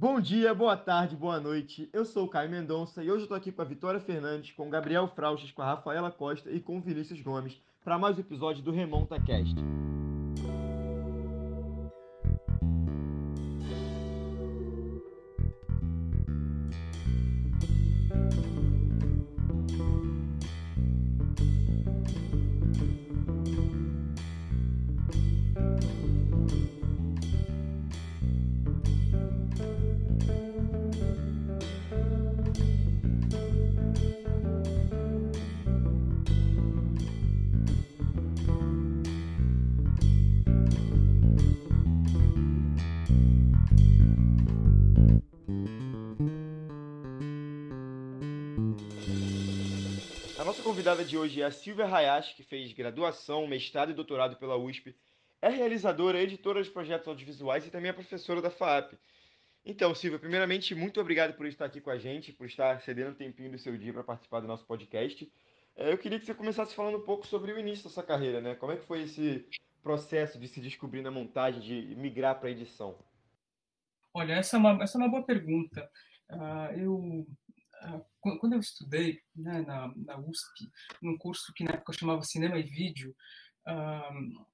Bom dia, boa tarde, boa noite. Eu sou o Caio Mendonça e hoje eu tô aqui com a Vitória Fernandes, com o Gabriel Frauches, com a Rafaela Costa e com o Vinícius Gomes para mais um episódio do Remonta Cast. Convidada de hoje é a Silvia Hayashi, que fez graduação, mestrado e doutorado pela USP, é realizadora, editora de projetos audiovisuais e também é professora da FAAP. Então, Silvia, primeiramente, muito obrigado por estar aqui com a gente, por estar cedendo um tempinho do seu dia para participar do nosso podcast. É, eu queria que você começasse falando um pouco sobre o início da sua carreira, né? Como é que foi esse processo de se descobrir na montagem, de migrar para a edição? Olha, essa é uma, essa é uma boa pergunta. Uh, eu quando eu estudei né, na, na, USP, num curso que na época chamava Cinema e Vídeo, um,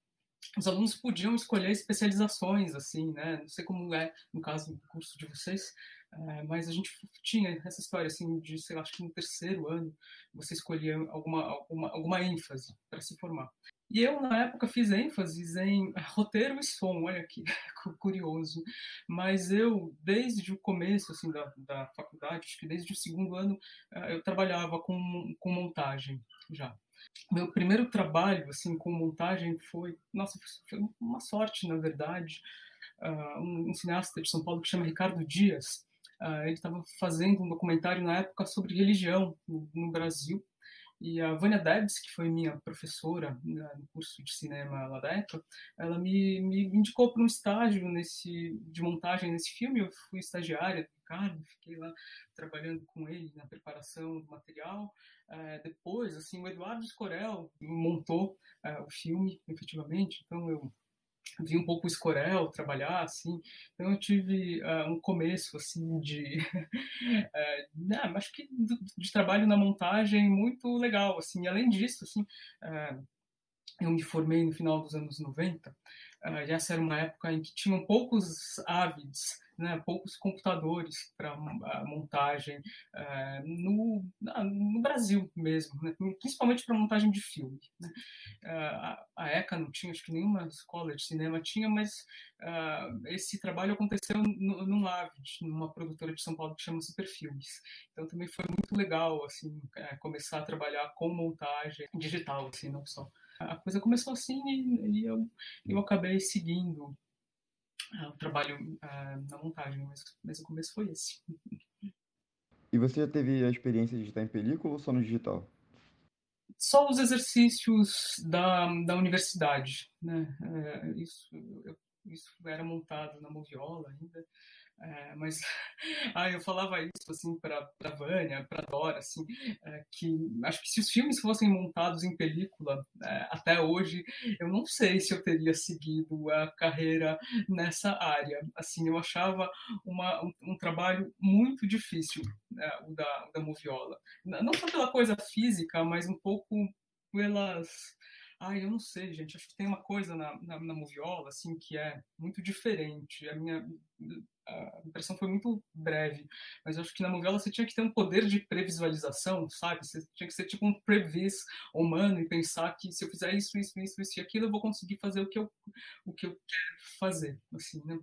os alunos podiam escolher especializações, assim, né? Não sei como é no caso do curso de vocês, uh, mas a gente tinha essa história, assim, de, sei lá, acho que no terceiro ano você escolhia alguma, alguma, alguma ênfase para se formar. E eu, na época, fiz ênfases em roteiro e som, olha que curioso. Mas eu, desde o começo assim, da, da faculdade, acho que desde o segundo ano, eh, eu trabalhava com, com montagem já. Meu primeiro trabalho assim com montagem foi, nossa, foi uma sorte, na verdade. Uh, um, um, cineasta de São Paulo que chama Ricardo Dias, uh, ele estava fazendo um documentário na época sobre religião no Brasil e a Vânia Debs, que foi minha professora né, no curso de cinema lá da ECA, ela me, me indicou para um estágio nesse, de montagem nesse filme. Eu fui estagiária do Ricardo, fiquei lá trabalhando com ele na preparação do material. É, depois, assim, o Eduardo Escorel montou é, o filme, efetivamente, então eu vi um pouco o Escorel trabalhar, assim, então eu tive uh, um começo, assim, de, uh, não, acho que de, trabalho na montagem muito legal, assim, além disso, assim, uh, eu me formei no final dos anos 90, uh, essa era uma época em que tinham poucos ávidos, né, poucos computadores para montagem uh, no, no Brasil mesmo, né, principalmente para montagem de filme. Né. Uh, a, a, ECA não tinha, acho que nenhuma escola de cinema tinha, mas uh, esse trabalho aconteceu no, num Avid, numa produtora de São Paulo que chama Superfilmes. Então também foi muito legal assim começar a trabalhar com montagem digital, assim, não só a coisa começou assim e, e eu, eu acabei seguindo o trabalho uh, na montagem, mas, mas o começo foi esse. E você já teve a experiência de editar em película ou só no digital? Só os exercícios da, da universidade, né? É, isso, eu, isso era montado na Moviola ainda. É, mas ah, eu falava isso assim para para Vânia, para Dora, assim, é, que acho que se os filmes fossem montados em película é, até hoje, eu não sei se eu teria seguido a carreira nessa área. Assim, eu achava uma, um, um trabalho muito difícil né, o da, da Moviola, não só pela coisa física, mas um pouco pelas Ai, eu não sei, gente. Acho que tem uma coisa na, na, na moviola, assim, que é muito diferente. A minha a impressão foi muito breve, mas acho que na moviola você tinha que ter um poder de previsualização, sabe? Você tinha que ser tipo um previs humano e pensar que se eu fizer isso, isso, isso, isso e aquilo, eu vou conseguir fazer o que eu, o que eu quero fazer, assim, né?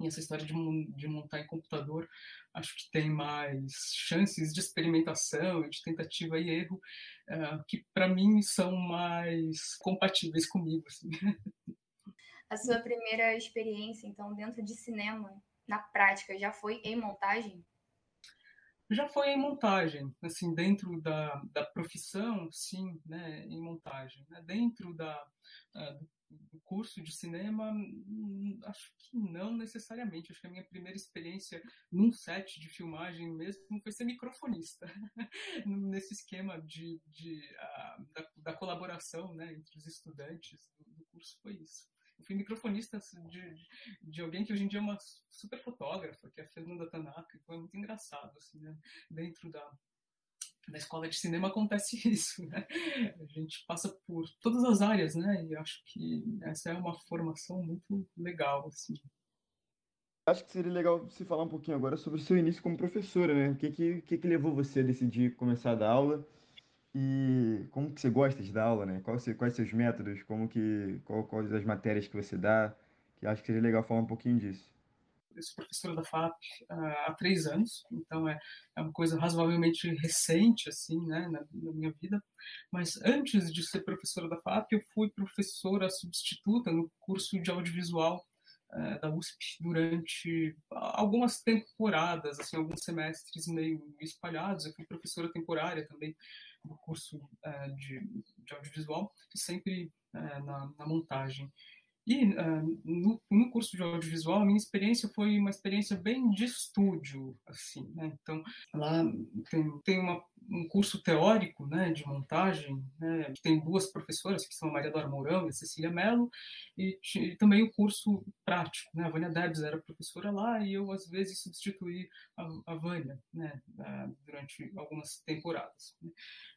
E essa história de, de montar em computador, acho que tem mais chances de experimentação de tentativa e erro, uh, que para mim são mais compatíveis comigo. Assim. A sua primeira experiência, então, dentro de cinema, na prática, já foi em montagem? Já foi em montagem, assim, dentro da, da profissão, sim, né, em montagem. Né? Dentro da, uh, do curso de cinema, hum, acho que não necessariamente. Acho que a minha primeira experiência num set de filmagem mesmo foi ser microfonista, nesse esquema de, de da, da, colaboração né, entre os estudantes do, do curso foi isso. eu fui microfonista de, de alguém que hoje em dia é uma super fotógrafa, que é a Fernanda Tanaka, então é muito engraçado, assim, né? Dentro da, da escola de cinema acontece isso, né? A gente passa por todas as áreas, né? E acho que essa é uma formação muito legal, assim. Acho que seria legal você falar um pouquinho agora sobre o seu início como professora, né? O que que, que, que levou você a decidir começar a dar aula e como que você gosta de dar aula, né? Quais, quais seus métodos, como que, qual, quais as matérias que você dá, que acho que seria legal falar um pouquinho disso eu sou professora da FAP há três anos, então é, é uma coisa razoavelmente recente, assim, né, na, na, minha vida. Mas antes de ser professora da FAP, eu fui professora substituta no curso de audiovisual é, da USP durante algumas temporadas, assim, alguns semestres meio espalhados. Eu fui professora temporária também do curso é, de, de, audiovisual, sempre é, na, na montagem. E uh, no, no, curso de audiovisual, a minha experiência foi uma experiência bem de estúdio, assim, né? Então, lá tem, tem uma, um curso teórico, né, de montagem, né? Tem duas professoras, que são a Maria Dora Mourão e a Cecília Mello, e, e, também o curso prático, né? A Vânia Debs era professora lá e eu, às vezes, substituí a, a Vânia, né, uh, durante algumas temporadas. Né?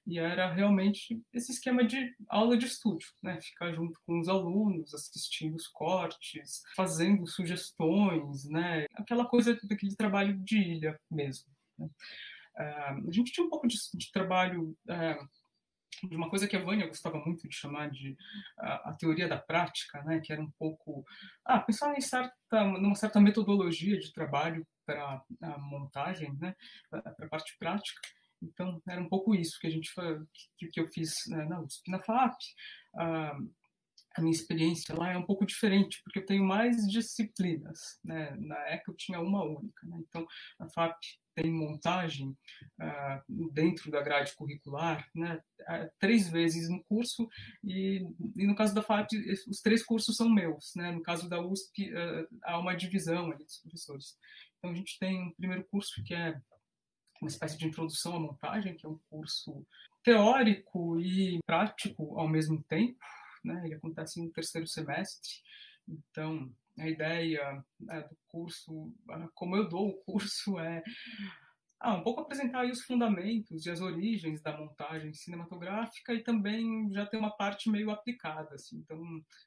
E era realmente esse esquema de aula de estúdio, né? Ficar junto com os alunos, assistir os cortes, fazendo sugestões, né? Aquela coisa daquele trabalho de ilha mesmo. Né? Uh, a gente tinha um pouco de, de trabalho uh, de uma coisa que a Vânia gostava muito de chamar de uh, a teoria da prática, né? Que era um pouco ah, pensar em certa, numa certa metodologia de trabalho para a montagem, né? Para a parte prática. Então, era um pouco isso que a gente que, que eu fiz né, na USP. Na FAP, uh, a minha experiência lá é um pouco diferente, porque eu tenho mais disciplinas. Né? Na ECA eu tinha uma única. Né? Então, a FAP tem montagem uh, dentro da grade curricular, né? Uh, três vezes no curso, e, e, no caso da FAP, os três cursos são meus. Né? No caso da USP, uh, há uma divisão ali dos professores. Então, a gente tem um primeiro curso que é uma espécie de introdução à montagem, que é um curso teórico e prático ao mesmo tempo, né? Ele acontece no terceiro semestre. Então, a ideia né, do curso, como eu dou o curso, é ah, um pouco apresentar os fundamentos e as origens da montagem cinematográfica e também já ter uma parte meio aplicada. Assim. Então,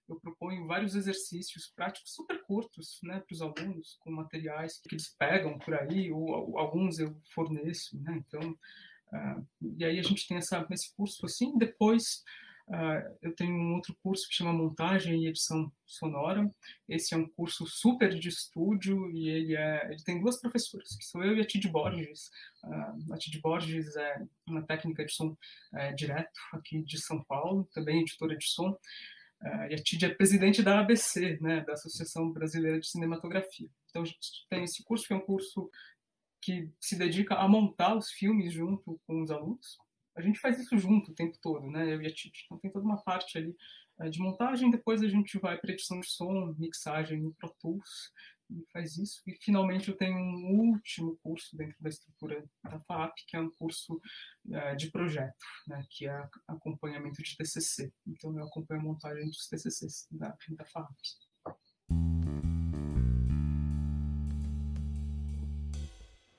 eu proponho vários exercícios práticos super curtos né, para os alunos, com materiais que eles pegam por aí, ou, alguns eu forneço. Né? Então, uh, e aí a gente tem essa, esse curso assim. Depois, Uh, eu tenho um outro curso que chama Montagem e Edição Sonora. Esse é um curso super de estúdio e ele, é, ele tem duas professoras, que sou eu e a Tid Borges. Uh, a Tid Borges é uma técnica de som uh, direto aqui de São Paulo, também editora de som. Uh, e a Tid é presidente da ABC, né, da Associação Brasileira de Cinematografia. Então a gente tem esse curso que é um curso que se dedica a montar os filmes junto com os alunos a gente faz isso junto o tempo todo, né? Eu e a Titi. Então tem toda uma parte ali uh, de montagem, depois a gente vai para edição de som, mixagem no Pro Tools e faz isso. E finalmente eu tenho um último curso dentro da estrutura da FAP, que é um curso uh, de projeto, né? Que é acompanhamento de TCC. Então eu acompanho a montagem dos TCCs da, da FAP.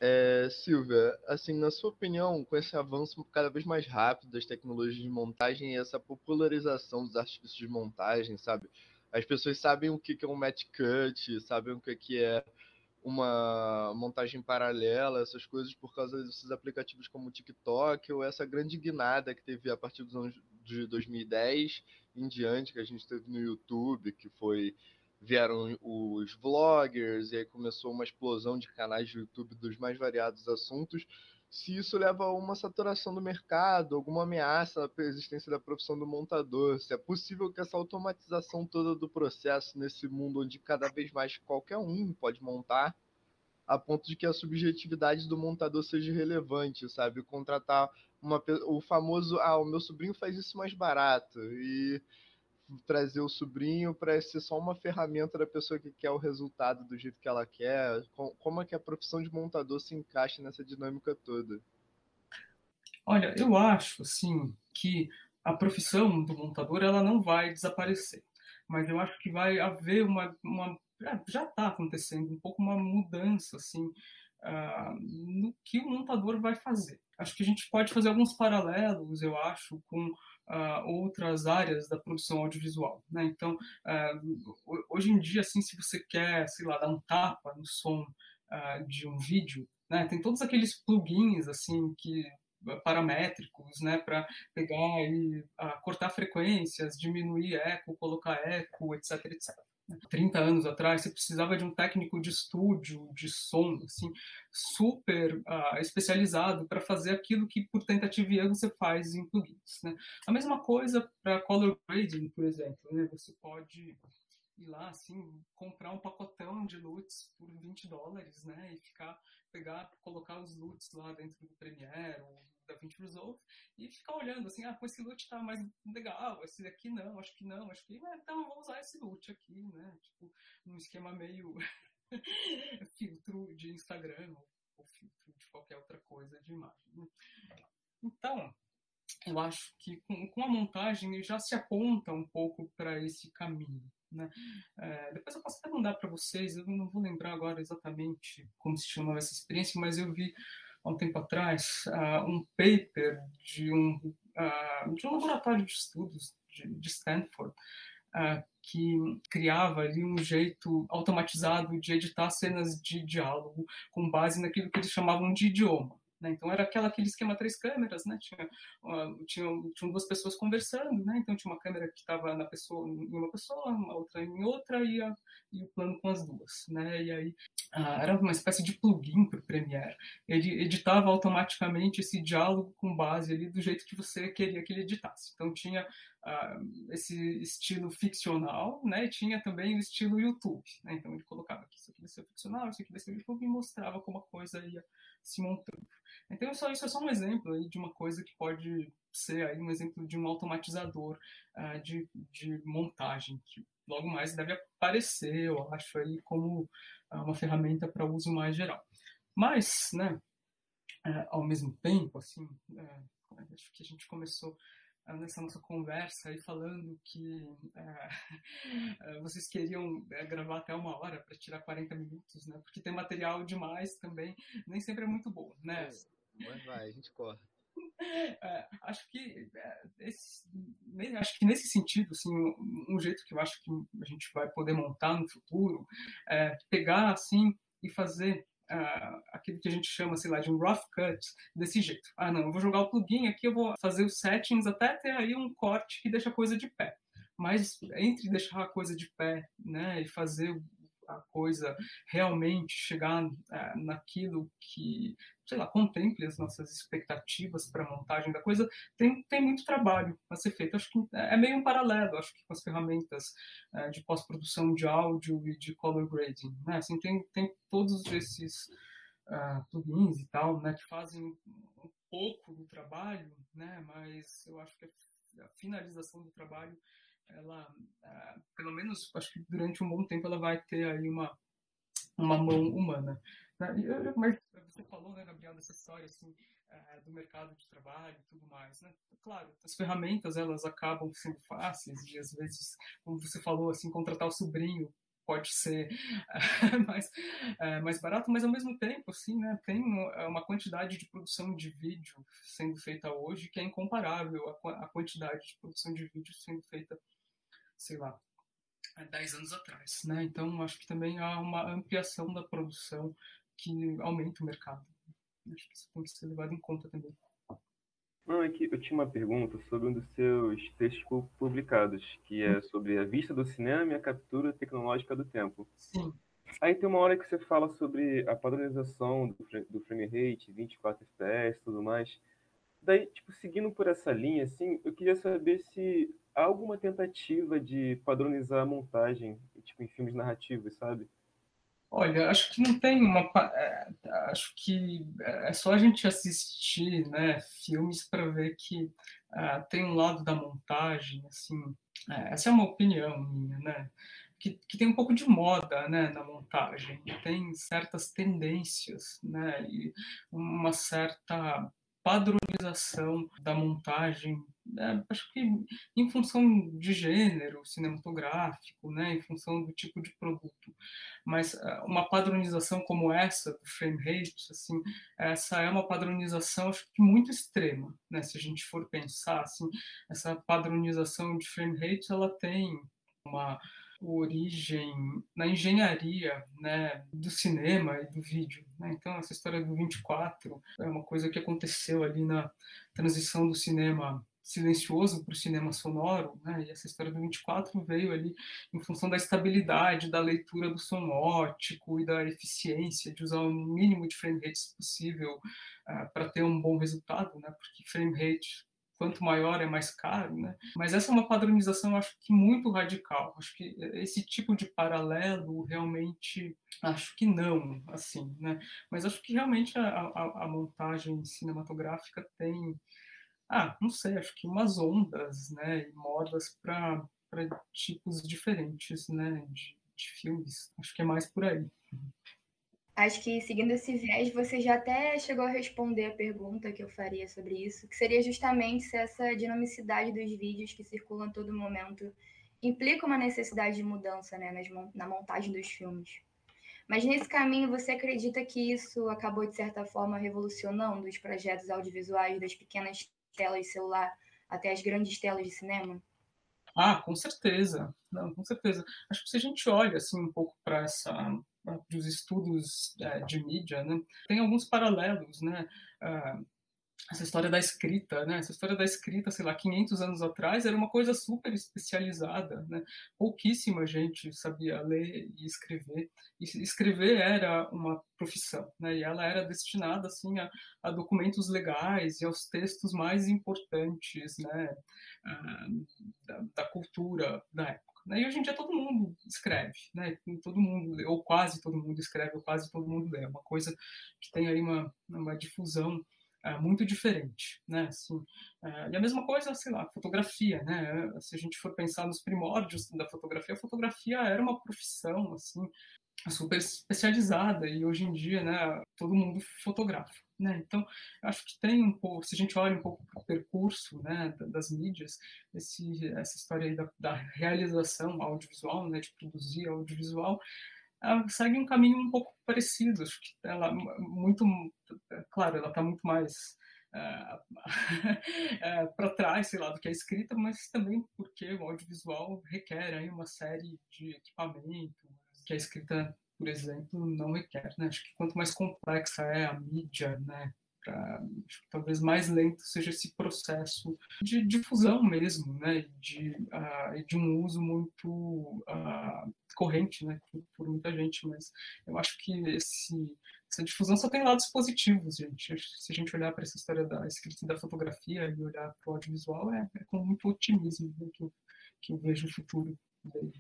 É, Silvia, assim, na sua opinião, com esse avanço cada vez mais rápido das tecnologias de montagem e essa popularização dos artifícios de montagem, sabe? As pessoas sabem o que é um match cut, sabem o que é uma montagem paralela, essas coisas por causa desses aplicativos como o TikTok ou essa grande guinada que teve a partir dos anos de 2010 em diante, que a gente teve no YouTube, que foi vieram os vloggers, e aí começou uma explosão de canais de YouTube dos mais variados assuntos. Se isso leva a uma saturação do mercado, alguma ameaça à existência da profissão do montador, se é possível que essa automatização toda do processo nesse mundo onde cada vez mais qualquer um pode montar, a ponto de que a subjetividade do montador seja relevante, sabe? Contratar uma, o famoso, ah, o meu sobrinho faz isso mais barato, e trazer o sobrinho para ser só uma ferramenta da pessoa que quer o resultado do jeito que ela quer? Como é que a profissão de montador se encaixa nessa dinâmica toda? Olha, eu acho assim que a profissão do montador ela não vai desaparecer. mas eu acho que vai haver uma, uma já está acontecendo um pouco uma mudança assim uh, no que o montador vai fazer. Acho que a gente pode fazer alguns paralelos, eu acho, com uh, outras áreas da produção audiovisual. Né? Então, uh, hoje em dia, assim, se você quer, sei lá, dar um tapa no som de um vídeo, né? tem todos aqueles plugins assim que paramétricos, né, para pegar e cortar frequências, diminuir eco, colocar eco, etc, etc. 30 anos atrás, você precisava de um técnico de estúdio, de som, assim, super uh, especializado para fazer aquilo que, por tentativa e erro, você faz em plugins. Né? A mesma coisa para color grading, por exemplo. Né? Você pode ir lá, assim, comprar um pacotão de LUTs por 20 dólares, né? E ficar, pegar, colocar os LUTs lá dentro do Premiere ou DaVinci Resolve e ficar olhando assim, ah, com esse loot tá mais legal, esse aqui não, acho que não, acho que ah, então eu vou usar esse loot aqui, né? Tipo, num esquema meio filtro de Instagram ou, ou, filtro de qualquer outra coisa de imagem. Né? Então, eu acho que com, com a montagem já se aponta um pouco para esse caminho. Né? É, depois eu posso até mandar para vocês, eu não vou lembrar agora exatamente como se chamava essa experiência, mas eu vi há um tempo atrás, uh, um paper de um, uh, de um laboratório de estudos de, de Stanford, uh, que criava ali um jeito automatizado de editar cenas de diálogo com base naquilo que eles chamavam de idioma. Né? Então era aquela, aquele esquema três câmeras, né? tinha, uh, tinha, tinha duas pessoas conversando, né? então tinha uma câmera que estava na pessoa, em uma pessoa, uma outra em outra e, a, e o plano com as duas. Né? E aí uh, era uma espécie de plugin para o Premiere. Ele editava automaticamente esse diálogo com base ali do jeito que você queria que ele editasse. Então tinha uh, esse estilo ficcional, né? E tinha também o estilo YouTube. Né? Então ele colocava aqui, isso aqui vai ser ficcional, isso aqui vai ser YouTube e mostrava como a coisa ia se montando. Então, só, isso é só um exemplo aí de uma coisa que pode ser aí um exemplo de um automatizador uh, de, de montagem, que logo mais deve aparecer, eu acho, aí como uh, uma ferramenta para uso mais geral. Mas, né, uh, ao mesmo tempo, assim, acho que a gente começou nessa nossa conversa aí falando que é, vocês queriam é, gravar até uma hora para tirar 40 minutos, né? Porque tem material demais também, nem sempre é muito bom, né? É, mas vai, a gente corre. É, acho que esse, acho que nesse sentido, assim, um, um, jeito que eu acho que a gente vai poder montar no futuro é pegar assim e fazer uh, aquilo que a gente chama, sei lá, de um rough cut desse jeito. Ah, não, eu vou jogar o plugin aqui, eu vou fazer os settings até ter aí um corte que deixa a coisa de pé. Mas entre deixar a coisa de pé, né, e fazer a coisa realmente chegar é, naquilo que, sei lá, contemple as nossas expectativas para a montagem da coisa, tem, tem muito trabalho a ser feito. Acho que é meio um paralelo, acho que com as ferramentas é, de pós-produção de áudio e de color grading. Né? Assim, tem, tem todos esses uh, plugins e tal, né, que fazem um pouco do trabalho, né, mas eu acho que a finalização do trabalho ela, uh, pelo menos, acho que durante um bom tempo ela vai ter aí uma, uma mão humana. Né? Eu, mas você falou, né, Gabriel, dessa história assim, uh, do mercado de trabalho e tudo mais. Né? Claro, as ferramentas elas acabam sendo fáceis e às vezes, como você falou, assim, contratar o sobrinho pode ser mais, é, mais barato, mas ao mesmo tempo, assim, né, tem uma quantidade de produção de vídeo sendo feita hoje que é incomparável à quantidade de produção de vídeo sendo feita sei lá, há 10 anos atrás. Né? Então, acho que também há uma ampliação da produção que aumenta o mercado. Acho que isso tem que ser levado em conta também. Não, é que eu tinha uma pergunta sobre um dos seus textos publicados, que é sobre a vista do cinema e a captura tecnológica do tempo. Sim. Aí tem uma hora que você fala sobre a padronização do, do frame rate, 24 FPS e tudo mais. Daí, tipo, seguindo por essa linha, assim, eu queria saber se há alguma tentativa de padronizar a montagem, tipo, em filmes narrativos, sabe? Olha, acho que não tem uma. É, acho que é só a gente assistir né, filmes para ver que uh, tem um lado da montagem, assim. É, essa é uma opinião minha, né? Que, que, tem um pouco de moda né, na montagem, tem certas tendências, né? E uma certa padronização da montagem, né? acho que em função de gênero cinematográfico, né? em função do tipo de produto. Mas ah, uma padronização como essa, do frame rate, assim, essa é uma padronização acho que muito extrema, né? se a gente for pensar, assim, essa padronização de frame rate, ela tem uma origem na engenharia né, do cinema e do vídeo. Né? Então, essa história do 24 é uma coisa que aconteceu ali na transição do cinema silencioso para o cinema sonoro, né? e essa história do 24 veio ali em função da estabilidade da leitura do som ótico e da eficiência de usar o mínimo de frame rates possível uh, para ter um bom resultado, né? porque frame rate quanto maior é mais caro, né? Mas essa é uma padronização, acho que muito radical. Acho que esse tipo de paralelo realmente, acho que não, assim, né? Mas acho que realmente a, a, a montagem cinematográfica tem, ah, não sei, acho que umas ondas, né? E modas para tipos diferentes, né? De, de filmes. Acho que é mais por aí. Acho que seguindo esse viés, você já até chegou a responder a pergunta que eu faria sobre isso, que seria justamente se essa dinamicidade dos vídeos que circulam a todo momento implica uma necessidade de mudança né, na montagem dos filmes. Mas nesse caminho, você acredita que isso acabou, de certa forma, revolucionando os projetos audiovisuais das pequenas telas de celular até as grandes telas de cinema? Ah, com certeza. Não, com certeza. Acho que se a gente olha assim um pouco para essa dos estudos é, de mídia, né, tem alguns paralelos, né? Uh, essa história da escrita, né? Essa história da escrita, sei lá, 500 anos atrás era uma coisa super especializada, né? Pouquíssima gente sabia ler e escrever. E escrever era uma profissão, né? E ela era destinada assim a, a documentos legais e aos textos mais importantes, né? Ah, da, da cultura da época. Né? E hoje em dia todo mundo escreve, né? todo mundo, ou quase todo mundo escreve, ou quase todo mundo lê. É uma coisa que tem aí uma, uma difusão é, muito diferente, né? Assim, é, e a mesma coisa, sei lá, fotografia, né? Se a gente for pensar nos primórdios da fotografia, a fotografia era uma profissão, assim, super especializada e hoje em dia, né, todo mundo fotografa. Né? Então, acho que tem um pouco, se a gente olha um pouco o percurso né, das mídias, esse, essa história aí da, da realização audiovisual, né, de produzir audiovisual, ela segue um caminho um pouco parecido. Acho que ela muito, claro, ela está muito mais uh, uh, para trás, sei lá, do que a escrita, mas também porque o audiovisual requer aí uma série de equipamentos que a escrita por exemplo, não requer. Né? Acho que quanto mais complexa é a mídia, né, pra, talvez mais lento seja esse processo de difusão mesmo, né, de, uh, de um uso muito uh, corrente né, por, por, muita gente. Mas eu acho que esse, essa difusão só tem lados positivos, gente. Se a gente olhar para essa história da escrita e da fotografia e olhar para o audiovisual, é, é, com muito otimismo né, que, eu, que eu vejo o futuro dele.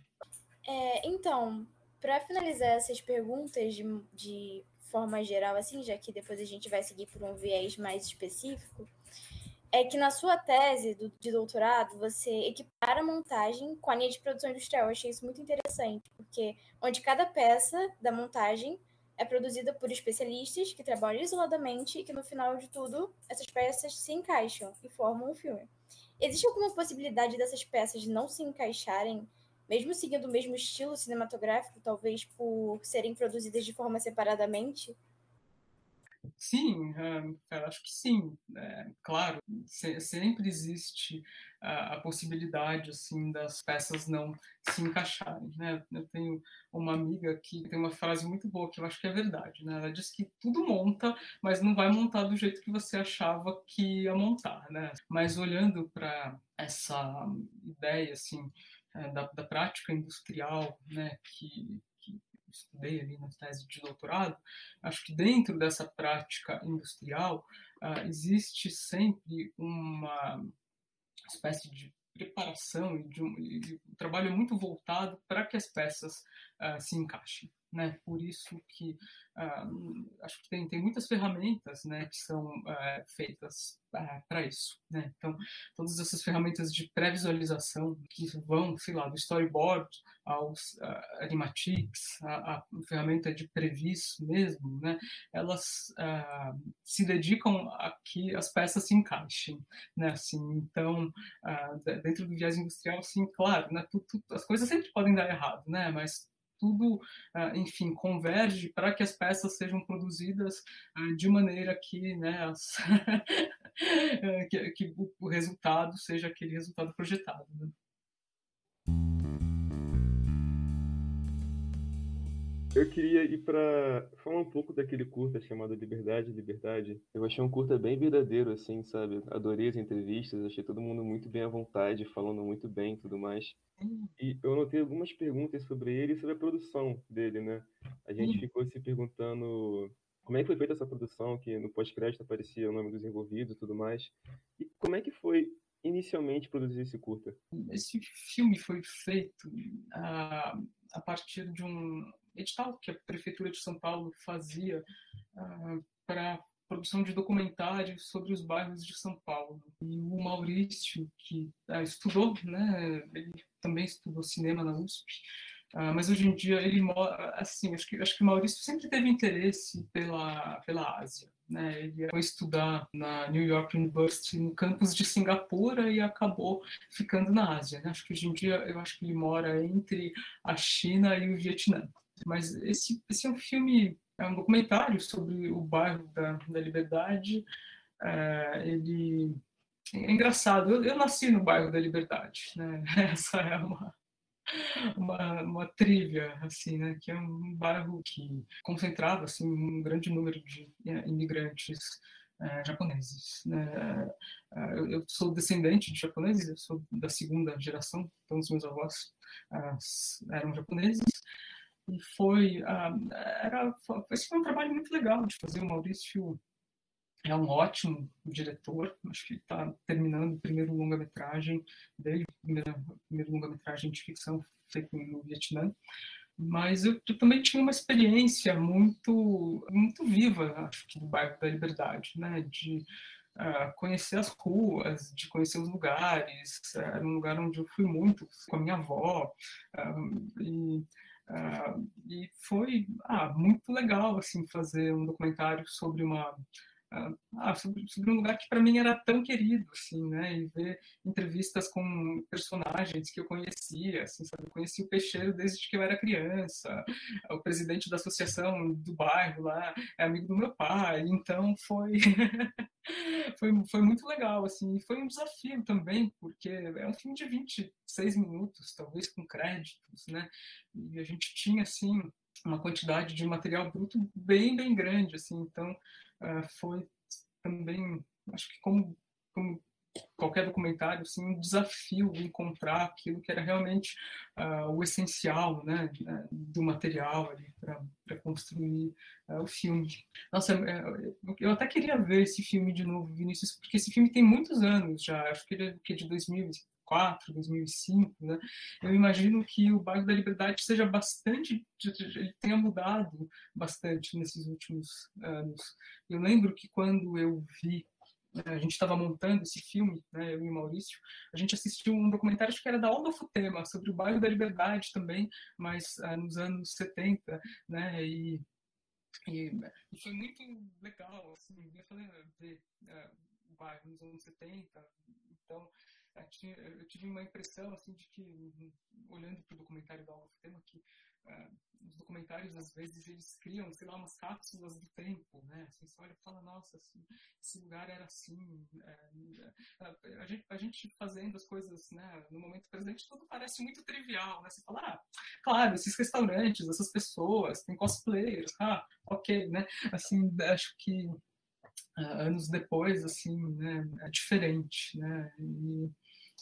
É, então, para finalizar essas perguntas de, de forma geral, assim, já que depois a gente vai seguir por um viés mais específico, é que na sua tese do, de doutorado você equipara a montagem com a linha de produção industrial. Eu achei isso muito interessante, porque onde cada peça da montagem é produzida por especialistas que trabalham isoladamente e que no final de tudo essas peças se encaixam e formam um filme. Existe alguma possibilidade dessas peças não se encaixarem mesmo seguindo o mesmo estilo cinematográfico, talvez por serem produzidas de forma separadamente? Sim, eu acho que sim. É, claro, se, sempre existe a, a, possibilidade assim das peças não se encaixarem. Né? Eu tenho uma amiga que tem uma frase muito boa que eu acho que é verdade. Né? Ela diz que tudo monta, mas não vai montar do jeito que você achava que ia montar. Né? Mas olhando para essa ideia assim é, da, da, prática industrial, né, que, que estudei ali na tese de doutorado, acho que dentro dessa prática industrial uh, existe sempre uma espécie de preparação e de um, e um trabalho muito voltado para que as peças uh, se encaixem. Né? Por isso que uh, acho que tem, tem muitas ferramentas, né, que são uh, feitas é, para isso, né? Então, todas essas ferramentas de pré-visualização que vão, sei lá, do storyboard aos animatics, a, a, ferramenta de previso mesmo, né? Elas se dedicam a que as peças se encaixem, né? Assim, então, dentro do viés industrial, sim, claro, né? As coisas sempre podem dar errado, né? Mas tudo, ah, enfim, converge para que as peças sejam produzidas ah, de maneira que, né, as que, que, o resultado seja aquele resultado projetado. Né? Eu queria ir para falar um pouco daquele curta chamado Liberdade, Liberdade. Eu achei um curta bem verdadeiro, assim, sabe? Adorei as entrevistas, achei todo mundo muito bem à vontade, falando muito bem e tudo mais. E eu notei algumas perguntas sobre ele e sobre a produção dele, né? A gente ficou se perguntando como é que foi feita essa produção, que no pós-crédito aparecia o nome dos envolvidos e tudo mais. E como é que foi inicialmente produzir esse curta? Esse filme foi feito a, a partir de um edital que a Prefeitura de São Paulo fazia uh, para produção de documentários sobre os bairros de São Paulo. E o Maurício, que uh, estudou, né, ele também estudou cinema na USP, uh, mas hoje em dia ele mora, assim, acho que, acho que o Maurício sempre teve interesse pela, pela Ásia. Né, ele foi estudar na New York University, no campus de Singapura, e acabou ficando na Ásia. Né? Acho que hoje em dia eu acho que ele mora entre a China e o Vietnã. Mas esse, esse é um filme, é um documentário sobre o bairro da, da Liberdade. É, ele é engraçado. Eu, eu, nasci no bairro da Liberdade, né? Essa é uma uma, uma trivia, assim, né? Que é um bairro que concentrava assim um grande número de é, imigrantes é, japoneses. Né? É, eu, eu, sou descendente de japoneses, eu sou da segunda geração, então os meus avós eram japoneses. E foi, uh, era, esse foi um trabalho muito legal de fazer. O Maurício é um ótimo diretor, acho que está terminando o primeiro longa-metragem dele, o primeiro longa-metragem de ficção feito no Vietnã. Mas eu, eu, também tinha uma experiência muito, muito viva, acho que, do bairro da Liberdade, né? De uh, conhecer as ruas, de conhecer os lugares. Era um lugar onde eu fui muito com a minha avó. Uh, e Uh, e foi ah, muito legal assim fazer um documentário sobre uma ah, sobre, um lugar que para mim era tão querido, assim, né? E ver entrevistas com personagens que eu conhecia, assim, sabe? Eu conheci o Peixeiro desde que eu era criança, o presidente da associação do bairro lá é amigo do meu pai, então foi foi, foi muito legal, assim, e foi um desafio também, porque é um filme de 26 minutos, talvez com créditos, né? E a gente tinha, assim, uma quantidade de material bruto bem, bem grande, assim, então foi também, acho que como, como qualquer documentário, assim, um desafio encontrar aquilo que era realmente uh, o essencial, né, né do material para construir uh, o filme. Nossa, é, eu até queria ver esse filme de novo, Vinícius, porque esse filme tem muitos anos já, acho que ele é, é de 2000, 2004, 2005, né? Eu imagino que o bairro da Liberdade seja bastante, ele tenha mudado bastante nesses últimos anos. Eu lembro que quando eu vi né, a gente estava montando esse filme, né, eu e o Maurício, a gente assistiu um documentário, acho que era da Onda Futema, sobre o bairro da Liberdade também, mas uh, nos anos 70, né, e, e, e, foi muito legal, assim, eu falei, ver uh, o bairro nos anos 70, então eu tive uma impressão assim de que olhando para o documentário da Alfa Tema que uh, os documentários às vezes eles criam sei lá umas cápsulas do tempo né? Assim você olha e fala nossa assim, esse lugar era assim é, a, gente, a gente fazendo as coisas né no momento presente tudo parece muito trivial né? Você fala ah, claro esses restaurantes essas pessoas tem cosplayers ah ok né? Assim acho que Uh, anos depois, assim, né, é diferente, né, e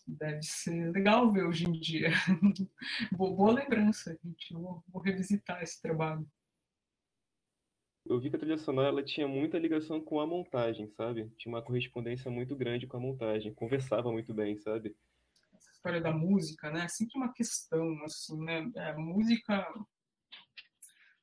deve ser legal ver hoje em dia. boa, lembrança, gente. Vou, vou, revisitar esse trabalho. Eu vi que a trilha sonora ela tinha muita ligação com a montagem, sabe? Tinha uma correspondência muito grande com a montagem, conversava muito bem, sabe? Essa história da música, né? É sempre uma questão, assim, né? É, música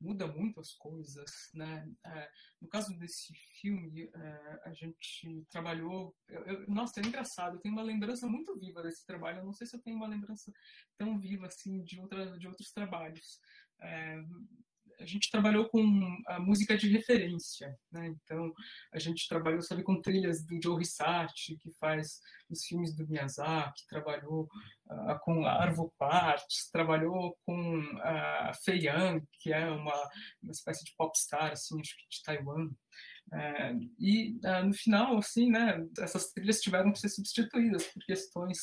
muda muito as coisas, né? É, no caso desse filme, é, a gente trabalhou, eu, eu, nossa, é engraçado, eu tenho uma lembrança muito viva desse trabalho, eu não sei se eu tenho uma lembrança tão viva assim de, outra, de outros trabalhos. É, a gente trabalhou com a música de referência, né? Então, a gente trabalhou, sabe, com trilhas do Joe Hisaishi, que faz os filmes do Miyazaki, trabalhou uh, com a Arvo Parts, trabalhou com a Fei Yang, que é uma, uma espécie de popstar, assim, acho que de Taiwan. É, e uh, no final, assim, né, essas trilhas tiveram que ser substituídas por questões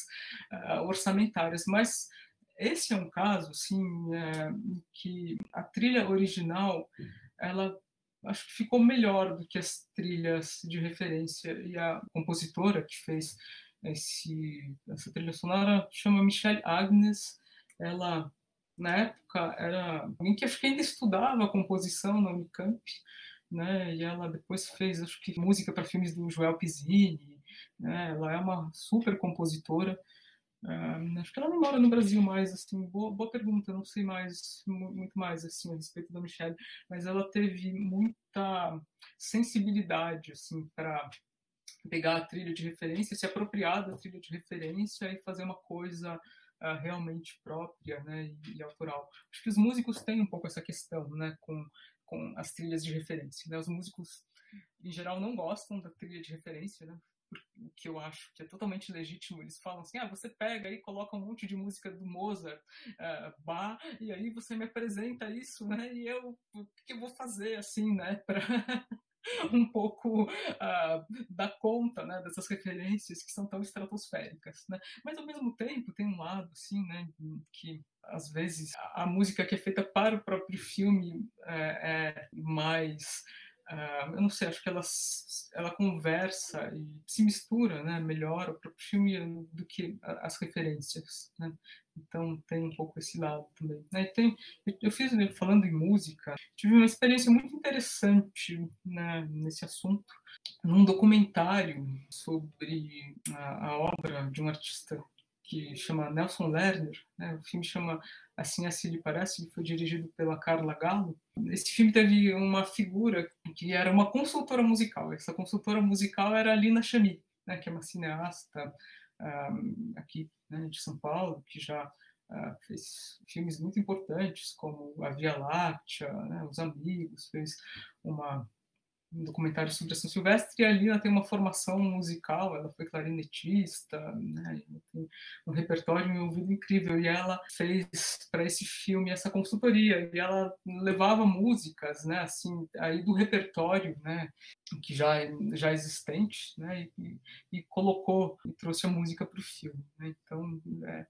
uh, orçamentárias, mas esse é um caso, sim, é, que a trilha original, ela acho que ficou melhor do que as trilhas de referência e a compositora que fez esse, essa trilha sonora chama Michelle Agnes. Ela na época era alguém que acho que ainda estudava composição na Unicamp, né? E ela depois fez acho que música para filmes do Joel Pizzini, né? Ela é uma super compositora Uh, acho que ela não mora no Brasil mais, assim, boa, boa pergunta, não sei mais, muito mais, assim, a respeito da Michelle, mas ela teve muita sensibilidade, assim, para pegar a trilha de referência, se apropriar da trilha de referência e fazer uma coisa uh, realmente própria, né, e, e, autoral. Acho que os músicos têm um pouco essa questão, né, com, com as trilhas de referência, né, os músicos, em geral, não gostam da trilha de referência, né, que eu acho que é totalmente legítimo. Eles falam assim: ah, você pega e coloca um monte de música do Mozart, uh, Bach, e aí você me apresenta isso, né? E eu, o que eu vou fazer, assim, né? Para um pouco uh, dar conta né, dessas referências que são tão estratosféricas, né? Mas ao mesmo tempo tem um lado assim, né, que às vezes a música que é feita para o próprio filme é, é mais Uh, eu não sei, acho que ela, ela conversa e se mistura né, melhor o próprio filme do que as referências. Né? Então tem um pouco esse lado também. Né? Tem, eu fiz, né, falando em música, tive uma experiência muito interessante né, nesse assunto, num documentário sobre a, a obra de um artista que chama Nelson Lerner, né? o filme chama Assim Assim Lhe Parece, ele foi dirigido pela Carla Gallo. Esse filme teve uma figura que era uma consultora musical, essa consultora musical era a Lina Chami, né? que é uma cineasta um, aqui né, de São Paulo, que já uh, fez filmes muito importantes, como A Via Láctea, né, Os Amigos, fez uma um documentário sobre a São Silvestre, e a Lina tem uma formação musical, ela foi clarinetista, né, tem um repertório e um ouvido incrível, e ela fez para esse filme essa consultoria, e ela levava músicas, né, assim, aí do repertório, né, que já, já existente, né, e, e colocou, e trouxe a música para o filme, né, então, é,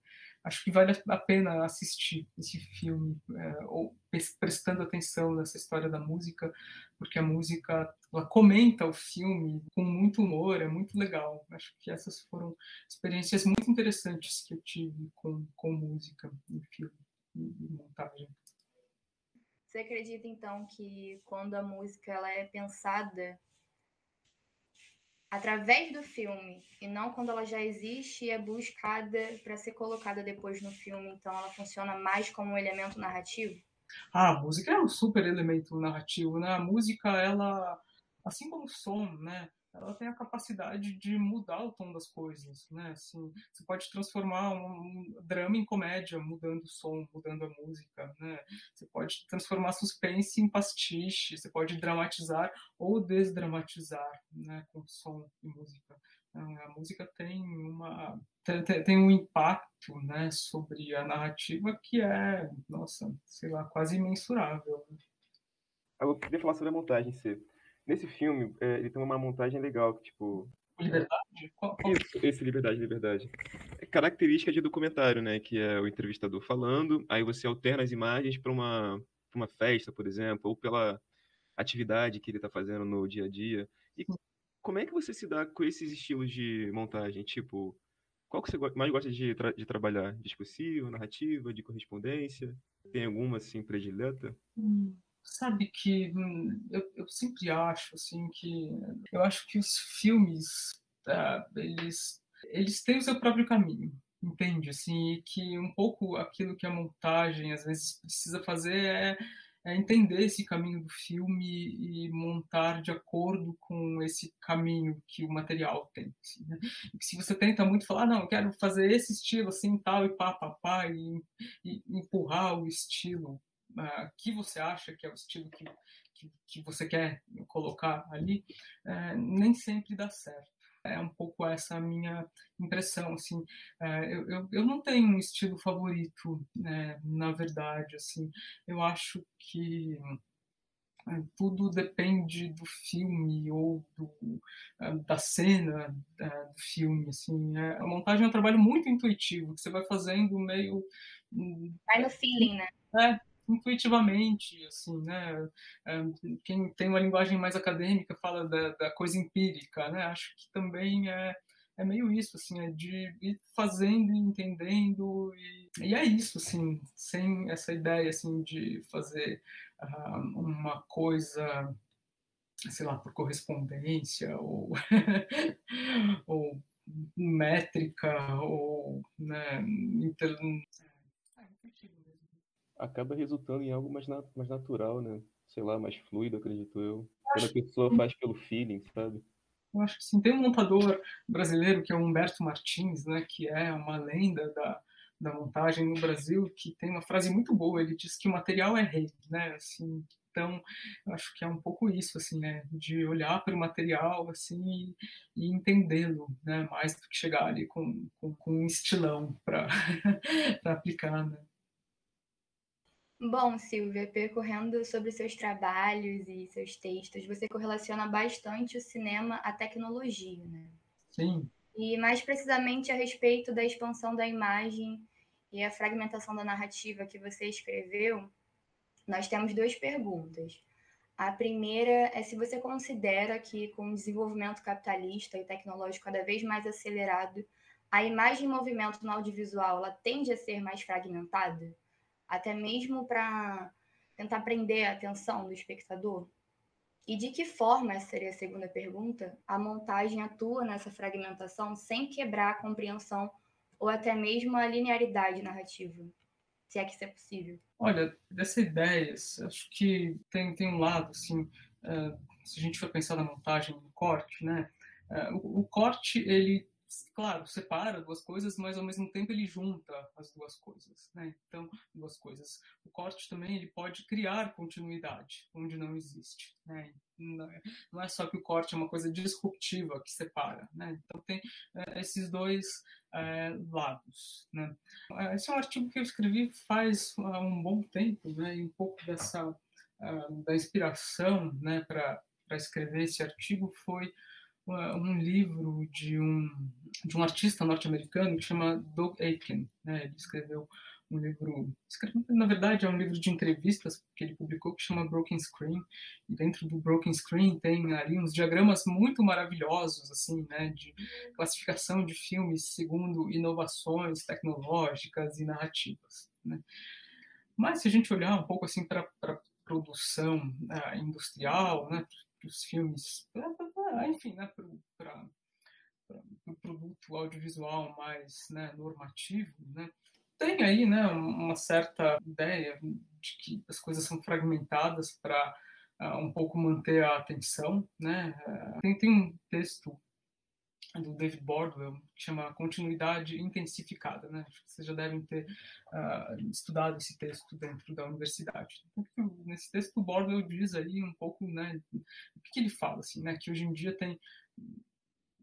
acho que vale a pena assistir esse filme, é, ou prestando atenção nessa história da música, porque a música ela comenta o filme com muito humor, é muito legal. Acho que essas foram experiências muito interessantes que eu tive com, com música em filme e montagem. Você acredita então que quando a música ela é pensada através do filme e não quando ela já existe e é buscada para ser colocada depois no filme. Então ela funciona mais como um elemento narrativo? Ah, a música é um super elemento narrativo, né? A música, ela, assim como o som, né? Ela tem a capacidade de mudar o tom das coisas, né? Assim, você pode transformar um drama em comédia, mudando o som, mudando a música, né? Você pode transformar suspense em pastiche, você pode dramatizar ou desdramatizar, né? Com som e música. Então, a música tem uma tem, um impacto, né? Sobre a narrativa que é, nossa, sei lá, quase imensurável. Né? Eu queria falar sobre a montagem, C. Nesse filme, é, ele tem uma montagem legal, que, tipo. Liberdade? Qual, qual... Isso, esse Liberdade, Liberdade. É característica de documentário, né? Que é o entrevistador falando, aí você alterna as imagens para uma, uma festa, por exemplo, ou pela atividade que ele está fazendo no dia a dia. E como é que você se dá com esses estilos de montagem? Tipo, qual que você mais gosta de, tra de trabalhar? Discursiva, narrativa, de correspondência? Tem alguma, assim, predileta? Hum. Sabe que hum, eu, eu sempre acho assim que eu acho que os filmes tá, eles eles têm o seu próprio caminho, entende? Assim, e que um pouco aquilo que a montagem às vezes precisa fazer é, é entender esse caminho do filme e montar de acordo com esse caminho que o material tem. Assim, né? se você tenta muito falar, não, eu quero fazer esse estilo assim, tal e pá, pá, pá e, e empurrar o estilo uh, que você acha que é o estilo que, que, que você quer colocar ali, uh, nem sempre dá certo. É um pouco essa a minha impressão, assim, é, eu, eu, eu não tenho um estilo favorito, né, na verdade, assim, eu acho que é, tudo depende do filme ou do, da cena do filme, assim, a montagem é um trabalho muito intuitivo, que você vai fazendo meio... Hum, vai no feeling, né? É, intuitivamente, assim, né? É, quem tem uma linguagem mais acadêmica fala da, da coisa empírica, né? Acho que também é, é meio isso, assim, é de ir fazendo e entendendo e, é isso, assim, sem essa ideia, assim, de fazer uh, uma coisa, sei lá, por correspondência ou, ou métrica ou, né, acaba resultando em algo mais, na, mais natural, né? Sei lá, mais fluido, acredito eu. Quando a pessoa faz pelo feeling, sabe? Eu acho que sim. Tem um montador brasileiro que é o Humberto Martins, né? Que é uma lenda da, da montagem no Brasil, que tem uma frase muito boa. Ele diz que o material é rei, né? Assim, então, eu acho que é um pouco isso, assim, né? De olhar para o material, assim, e, entendê-lo, né? Mais do que chegar ali com, com, com um estilão para aplicar, né? Bom, Silvia, percorrendo sobre seus trabalhos e seus textos, você correlaciona bastante o cinema à tecnologia, né? Sim. E mais precisamente a respeito da expansão da imagem e a fragmentação da narrativa que você escreveu, nós temos duas perguntas. A primeira é se você considera que, com o desenvolvimento capitalista e tecnológico cada vez mais acelerado, a imagem em movimento no audiovisual ela tende a ser mais fragmentada? Até mesmo para tentar prender a atenção do espectador? E de que forma, essa seria a segunda pergunta, a montagem atua nessa fragmentação sem quebrar a compreensão ou até mesmo a linearidade narrativa? Se é que isso é possível. Olha, dessa ideia, acho que tem, tem um lado, assim, uh, se a gente for pensar na montagem, no corte, né? Uh, o, o corte, ele claro, separa duas coisas, mas ao mesmo tempo ele junta as duas coisas, né? Então, duas coisas. O corte também ele pode criar continuidade onde não existe, né? Não é só que o corte é uma coisa disruptiva que separa, né? Então tem é, esses dois é, lados, né? Esse é um artigo que eu escrevi faz um bom tempo, né? E um pouco dessa uh, da inspiração, né, para escrever esse artigo foi um livro de um, de um artista norte-americano que chama Doug Aiken. Né? Ele escreveu um livro, na verdade é um livro de entrevistas que ele publicou que chama Broken Screen. E dentro do Broken Screen tem ali uns diagramas muito maravilhosos, assim, né, de classificação de filmes segundo inovações tecnológicas e narrativas. Né? Mas se a gente olhar um pouco assim para produção uh, industrial, né, os filmes, enfim, né, para o pro produto audiovisual mais né, normativo, né, tem aí né, uma certa ideia de que as coisas são fragmentadas para uh, um pouco manter a atenção. Né? Uh, tem, tem um texto do David Bordwell, que chama Continuidade Intensificada. Né? Acho que vocês já devem ter uh, estudado esse texto dentro da universidade. Nesse texto, o Bordwell diz aí um pouco né, o que, ele fala, assim, né, que hoje em dia tem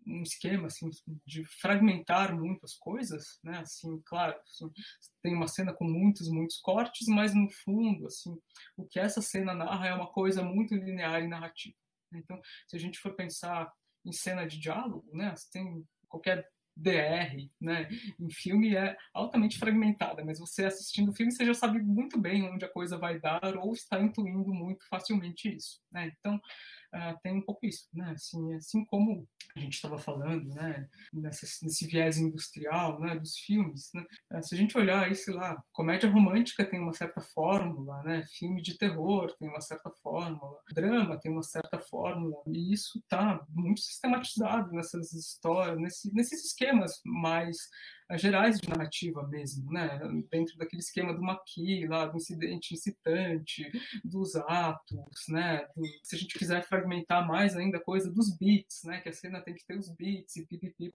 um esquema assim de fragmentar muitas coisas, né? Assim, claro, assim, tem uma cena com muitos, muitos cortes, mas no fundo, assim, o que essa cena narra é uma coisa muito linear e narrativa. Então, se a gente for pensar em cena de diálogo, né? Você tem qualquer DR, né? Em filme é altamente fragmentada, mas você assistindo o filme você já sabe muito bem onde a coisa vai dar ou está intuindo muito facilmente isso, né? Então uh, tem um pouco isso, né? Assim, assim como a gente estava falando, né? Nesse, viés industrial, né? Dos filmes, né? Uh, se a gente olhar aí, sei lá, comédia romântica tem uma certa fórmula, né? Filme de terror tem uma certa fórmula, drama tem uma certa fórmula, e isso está muito sistematizado nessas histórias, nesse, nesses esquemas mais gerais de narrativa mesmo, né? Dentro daquele esquema do Maqui, lá do incidente incitante, dos atos, né? Do, se a gente quiser fragmentar mais ainda a coisa dos beats, né? Que a cena tem que ter os beats e pipipi,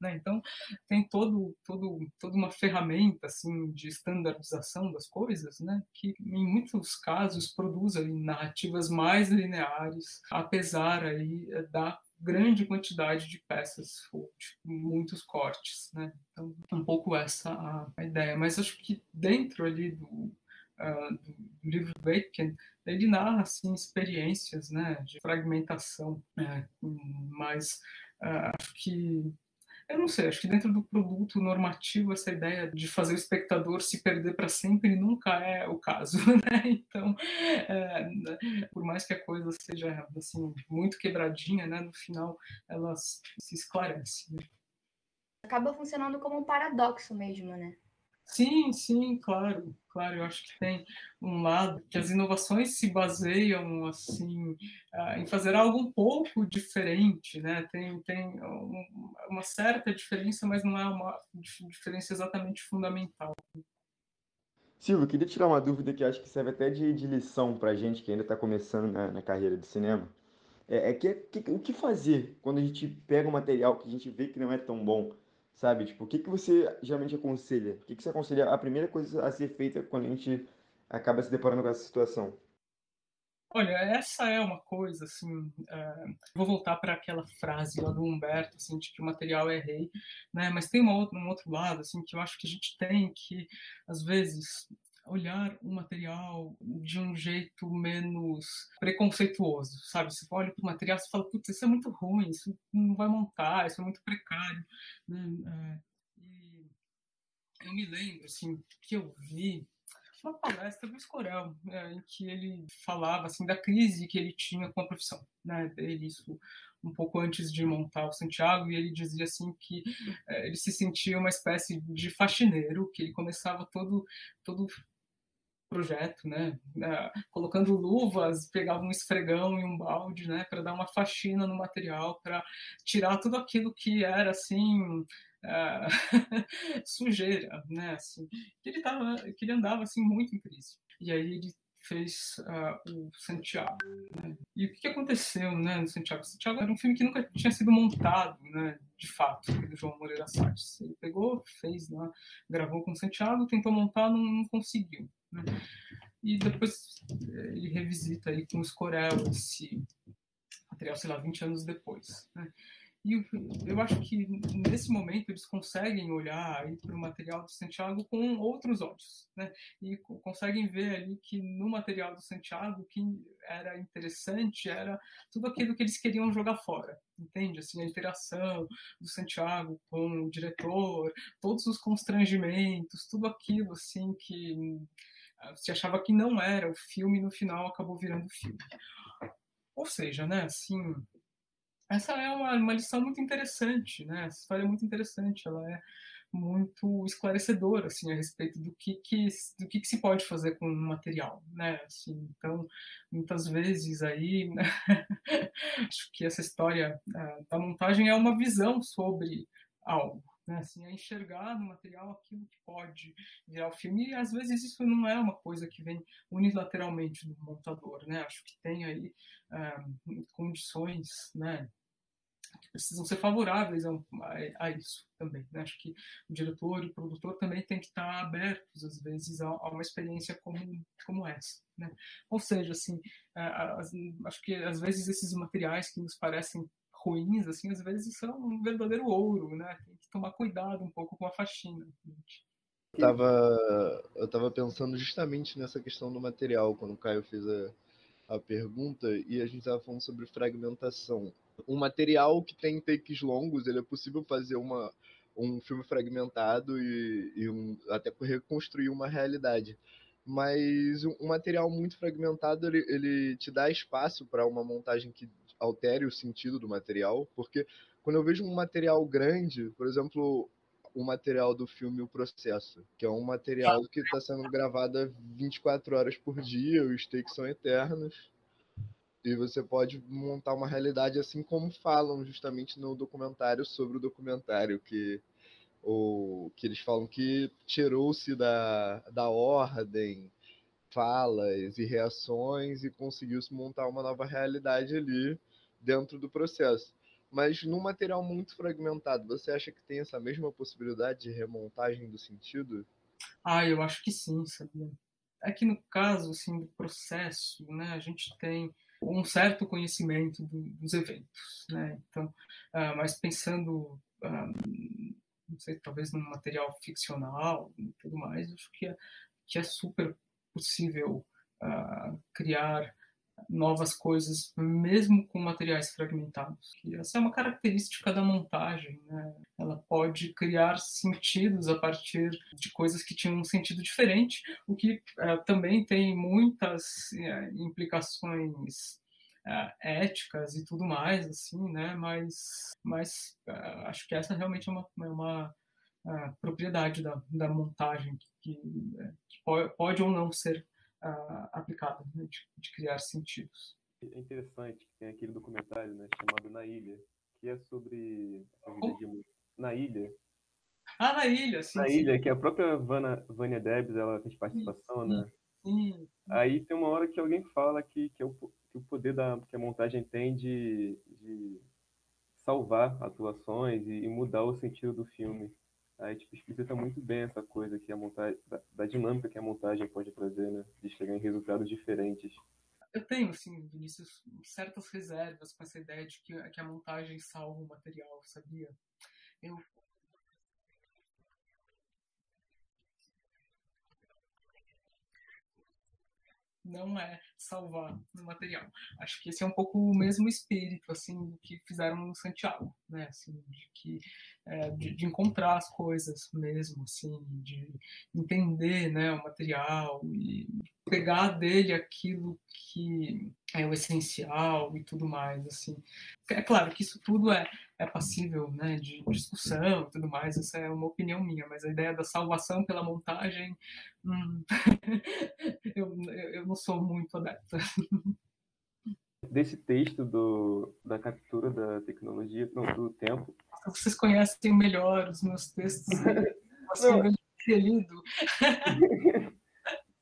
né? Então tem todo, todo, toda uma ferramenta assim de estandarização das coisas, né? Que em muitos casos produz ali, narrativas mais lineares, apesar aí da grande quantidade de peças, tipo, muitos cortes, né? Então, um pouco essa a, a ideia. Mas acho que dentro ali do, uh, do livro Bacon, ele narra assim experiências, né, de fragmentação, né? mas uh, acho que eu não sei, acho que dentro do produto normativo, essa ideia de fazer o espectador se perder para sempre nunca é o caso, né? Então, é, por mais que a coisa seja assim, muito quebradinha, né? no final ela se esclarece. Né? Acaba funcionando como um paradoxo mesmo, né? Sim, sim, claro, claro. Eu acho que tem um lado que as inovações se baseiam assim uh, em fazer algo um pouco diferente, né? Tem tem um, uma certa diferença, mas não é uma diferença exatamente fundamental. Silvio, queria tirar uma dúvida que acho que serve até de, de lição para a gente que ainda está começando na, na, carreira de cinema. É, é que, que, o que fazer quando a gente pega um material que a gente vê que não é tão bom? Sabe? Tipo, o que, que você geralmente aconselha? O que, que você aconselha a primeira coisa a ser feita quando a gente acaba se deparando com essa situação? Olha, essa é uma coisa, assim, uh, vou voltar para aquela frase lá do Humberto, assim, de que o material é rei, né? Mas tem uma outra, um outro lado, assim, que eu acho que a gente tem que, às vezes, olhar o material de um jeito menos preconceituoso, sabe? Você olha para o material e fala, putz, isso é muito ruim, isso não vai montar, isso é muito precário, né? É, e eu me lembro, assim, que eu vi uma palestra do Escorel, é, em que ele falava, assim, da crise que ele tinha com a profissão, né? Dele, isso um pouco antes de montar o Santiago, e ele dizia assim que é, ele se sentia uma espécie de faxineiro, que ele começava todo, todo projeto, né? Uh, colocando luvas, pegava um esfregão e um balde, né? Para dar uma faxina no material, para tirar tudo aquilo que era assim uh, sujeira, né? Assim, que ele tava, que ele andava assim muito em crise. E aí ele fez uh, o Santiago. Né? E o que, aconteceu né, no Santiago? Santiago era um filme que nunca tinha sido montado, né, de fato, do João Moreira Salles. Ele pegou, fez, né, gravou com o Santiago, tentou montar, não, não conseguiu. Né? E depois eh, ele revisita aí com o Scorel esse material, sei lá, 20 anos depois. Né? E eu acho que nesse momento eles conseguem olhar para o material do Santiago com outros olhos, né? E conseguem ver ali que no material do Santiago o que era interessante era tudo aquilo que eles queriam jogar fora, entende? Assim, a interação do Santiago com o diretor, todos os constrangimentos, tudo aquilo assim que se achava que não era o filme no final acabou virando filme. Ou seja, né, assim, essa é uma, uma lição muito interessante, né? Essa história é muito interessante, ela é muito esclarecedora assim a respeito do que que do que, que se pode fazer com o material, né? Assim, então, muitas vezes aí né? acho que essa história da montagem é uma visão sobre algo, né? Assim, é enxergar no material aquilo que pode virar o filme. E às vezes isso não é uma coisa que vem unilateralmente do montador, né? Acho que tem aí uh, condições, né? que precisam ser favoráveis a, a, a isso também. Né? Acho que o diretor e o produtor também têm que estar abertos, às vezes, a, a uma experiência como, como essa. Né? Ou seja, assim, acho que às vezes esses materiais que nos parecem ruins, assim, às vezes são um verdadeiro ouro, né? Tem que tomar cuidado um pouco com a faxina. Gente. Eu tava, eu tava pensando justamente nessa questão do material, quando o Caio fez a, a pergunta, e a gente estava falando sobre fragmentação. Um material que tem takes longos, ele é possível fazer uma, um filme fragmentado e, e um, até reconstruir uma realidade. Mas um material muito fragmentado, ele, ele te dá espaço para uma montagem que altere o sentido do material, porque quando eu vejo um material grande, por exemplo, o material do filme O Processo, que é um material que está sendo gravado 24 horas por dia, os takes são eternos. E você pode montar uma realidade assim como falam justamente no documentário sobre o documentário, que, o, que eles falam que tirou-se da, da ordem falas e reações e conseguiu-se montar uma nova realidade ali dentro do processo. Mas num material muito fragmentado, você acha que tem essa mesma possibilidade de remontagem do sentido? Ah, eu acho que sim, sabia? É que no caso assim, do processo, né, a gente tem um certo conhecimento do, dos eventos, né? Então, uh, mas pensando, uh, não sei, talvez num material ficcional e tudo mais, acho que é, que é super possível uh, criar novas coisas, mesmo com materiais fragmentados. E essa é uma característica da montagem. Né? Ela pode criar sentidos a partir de coisas que tinham um sentido diferente, o que uh, também tem muitas uh, implicações uh, éticas e tudo mais, assim, né? Mas, mas acho que essa realmente é uma, é uma propriedade da, da montagem que, que pode, pode ou não ser uh, aplicada, né, de, de, criar sentidos. É interessante que tem aquele documentário né, chamado Na Ilha, que é sobre a vida de... Na Ilha. Ah, Na Ilha, sim. Na sim. Ilha, que a própria Vana, Vânia Debs, ela fez participação, sim, né? Sim. Aí tem uma hora que alguém fala que, que, é o, que o poder da, que a montagem tem de, de salvar atuações e, e mudar o sentido do filme. Aí, tipo, explicita muito bem essa coisa que a montagem, da, da, dinâmica que a montagem pode trazer, né? De chegar em resultados diferentes. Eu tenho, assim, Vinícius, certas reservas com essa ideia de que, que a montagem salva o material, sabia? Eu não é salvar o material. Acho que esse é um pouco o mesmo espírito assim que fizeram no Santiago, né? Assim, de que é, de, de, encontrar as coisas mesmo, assim, de entender, né, o material e pegar dele aquilo que é o essencial e tudo mais, assim. É claro que isso tudo é, é passível, né, de discussão e tudo mais, essa é uma opinião minha, mas a ideia da salvação pela montagem, hum, eu, eu não sou muito adepta. Desse texto do, da captura da tecnologia, não, do tempo. Vocês conhecem melhor os meus textos, assim, lido.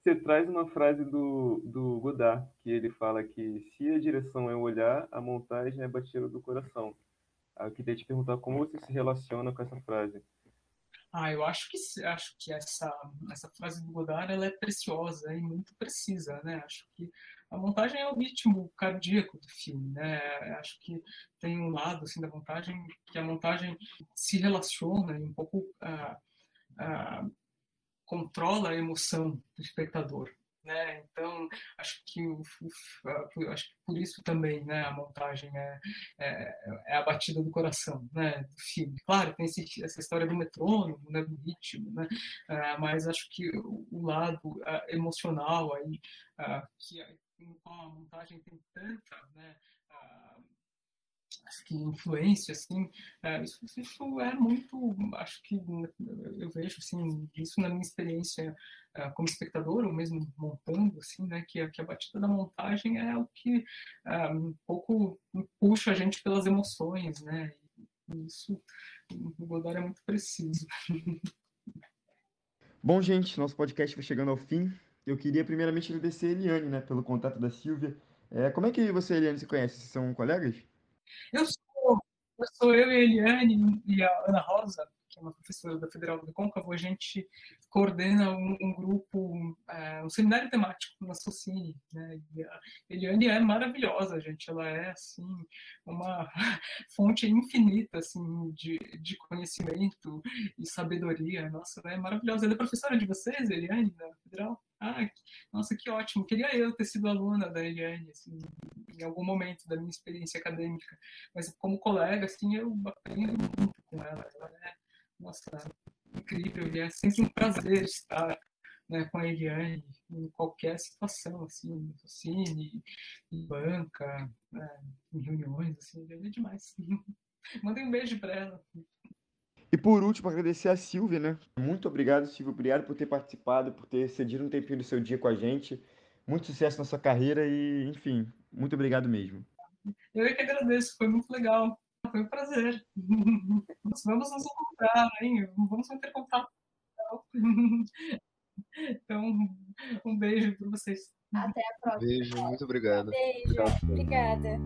Você traz uma frase do, do Godard, que ele fala que se a direção é o olhar, a montagem é a batida do coração. Eu queria te perguntar como você se relaciona com essa frase. Ah, eu acho que acho que essa essa frase do Godard ela é preciosa e muito precisa, né? Acho que a montagem é o ritmo cardíaco do filme, né? Acho que tem um lado assim da montagem que a montagem se relaciona e um pouco ah, ah, controla a emoção do espectador, né? Então acho que o, o, acho que por isso também, né, a montagem é, é, é, a batida do coração, né, do filme. Claro, tem esse, essa história do metrônomo, né, do ritmo, né, uh, mas acho que o, o lado uh, emocional aí uh, que com a montagem tem tanta, né, acho que influência, assim, é, isso, isso, é muito, acho que eu vejo, assim, isso na minha experiência é, como espectador, ou mesmo montando, assim, né, que, que a batida da montagem é o que um pouco puxa a gente pelas emoções, né, e isso o Godard é muito preciso. Bom, gente, nosso podcast vai chegando ao fim. Eu queria primeiramente agradecer a Eliane, né, pelo contato da Silvia. É, como é que você e a Eliane se conhecem? São colegas? Eu sou, eu sou eu e a Eliane e a Ana Rosa, é uma professora da Federal do Côncavo, a gente coordena um, um grupo, é, um seminário temático na Socini, né? E a Eliane é maravilhosa, gente. Ela é assim uma fonte infinita assim de, de conhecimento e sabedoria. Nossa, ela é maravilhosa. Ela é professora de vocês, Eliane, da Federal? Ah, nossa, que ótimo. Queria eu ter sido aluna da Eliane, assim, em algum momento da minha experiência acadêmica. Mas como colega, assim, eu aprendo muito com ela. Ela é, nossa, incrível. E é sempre um prazer estar né, com a Eliane em qualquer situação, assim, no cine, em banca, né, em reuniões, assim, é demais. Mandei um beijo para ela. E por último, agradecer a Silvia, né? Muito obrigado, Silvia. Obrigado por ter participado, por ter cedido um tempinho do seu dia com a gente. Muito sucesso na sua carreira e, enfim, Muito obrigado mesmo. Eu é que agradeço, foi muito legal. Foi um prazer. Vamos nos encontrar, hein? Vamos manter contato. Então, um beijo para vocês. Até a próxima. Beijo, muito obrigado. Beijo, obrigada.